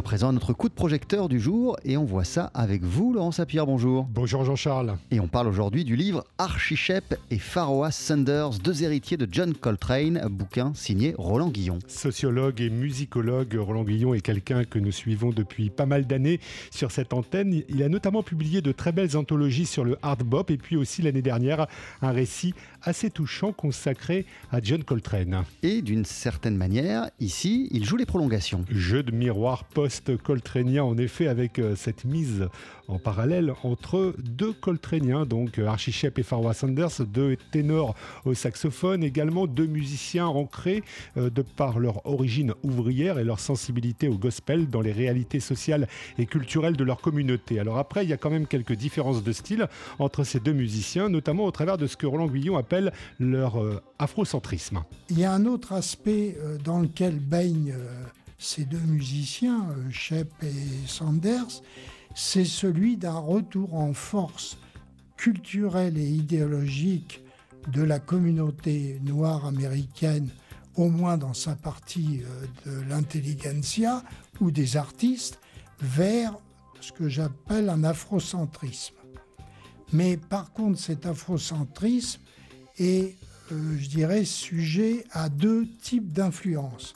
à présent notre coup de projecteur du jour et on voit ça avec vous, Laurent Sapir, bonjour. Bonjour Jean-Charles. Et on parle aujourd'hui du livre Archichep et Pharaoh Sanders, deux héritiers de John Coltrane, bouquin signé Roland Guillon. Sociologue et musicologue, Roland Guillon est quelqu'un que nous suivons depuis pas mal d'années sur cette antenne. Il a notamment publié de très belles anthologies sur le hard bop et puis aussi l'année dernière un récit assez touchant consacré à John Coltrane. Et d'une certaine manière, ici, il joue les prolongations. Jeu de miroir post-coltranien, en effet, avec euh, cette mise en parallèle entre deux coltréniens, donc euh, Archie Shep et Farwa Sanders, deux ténors au saxophone, également deux musiciens ancrés euh, de par leur origine ouvrière et leur sensibilité au gospel dans les réalités sociales et culturelles de leur communauté. Alors après, il y a quand même quelques différences de style entre ces deux musiciens, notamment au travers de ce que Roland Guillon appelle leur afrocentrisme. Il y a un autre aspect dans lequel baigne ces deux musiciens, euh, Shep et Sanders, c'est celui d'un retour en force culturelle et idéologique de la communauté noire américaine, au moins dans sa partie euh, de l'intelligentsia ou des artistes, vers ce que j'appelle un afrocentrisme. Mais par contre, cet afrocentrisme est, euh, je dirais, sujet à deux types d'influences.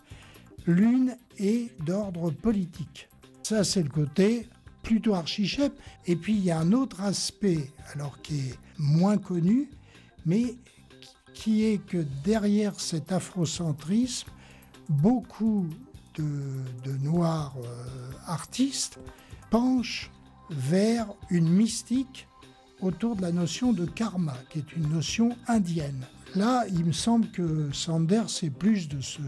L'une est d'ordre politique. Ça, c'est le côté plutôt archichep. Et puis, il y a un autre aspect, alors qui est moins connu, mais qui est que derrière cet afrocentrisme, beaucoup de, noirs euh, artistes penchent vers une mystique autour de la notion de karma, qui est une notion indienne. Là, il me semble que Sanders est plus de ce,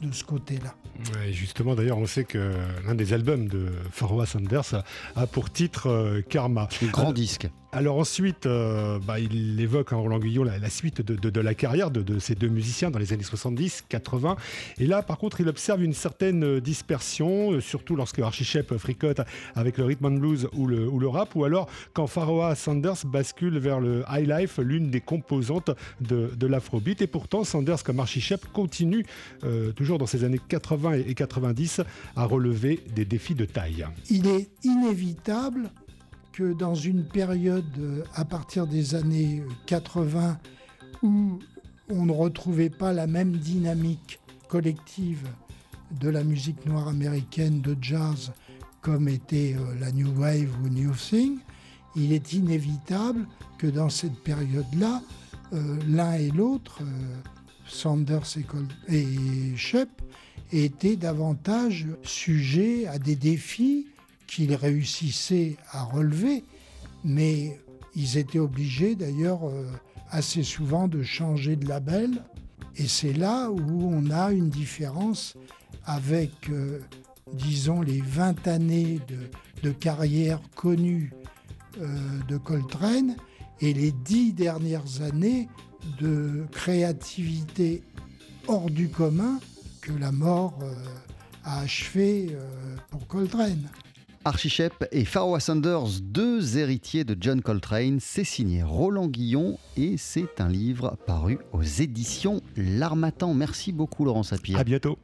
de ce côté-là. justement, d'ailleurs, on sait que l'un des albums de Farwa Sanders a, pour titre euh, Karma. Un grand disque. Alors ensuite, euh, bah, il évoque en Roland Guillon la, suite de, la carrière de, ces deux musiciens dans les années 70, 80. Et là, par contre, il observe une certaine dispersion, euh, surtout lorsque Archie Shep fricote avec le rhythm and blues ou le, ou le rap, ou alors quand Pharaoh Sanders bascule vers le high life, l'une des composantes de, l'afrobeat. Et pourtant, Sanders comme Archie Shep continue, euh, toujours dans ces années 80 et 90, à relever des défis de taille. Il est inévitable que dans une période euh, à partir des années 80 euh, où on ne retrouvait pas la même dynamique collective de la musique noire américaine de jazz comme était euh, la New Wave ou New Thing, il est inévitable que dans cette période-là, l'un et l'autre, Sanders et, Shep, étaient davantage sujets à des défis qu'ils réussissaient à relever, mais ils étaient obligés d'ailleurs euh, assez souvent de changer de label. Et c'est là où on a une différence avec, euh, disons, les 20 années de, carrière connue euh, de Coltrane et les 10 dernières années de créativité hors du commun que la mort a achevé pour Coltrane. Archichep et Pharaoh Sanders, deux héritiers de John Coltrane, c'est signé Roland Guillon et c'est un livre paru aux éditions L'Armatan. Merci beaucoup Laurent Sapir. À bientôt.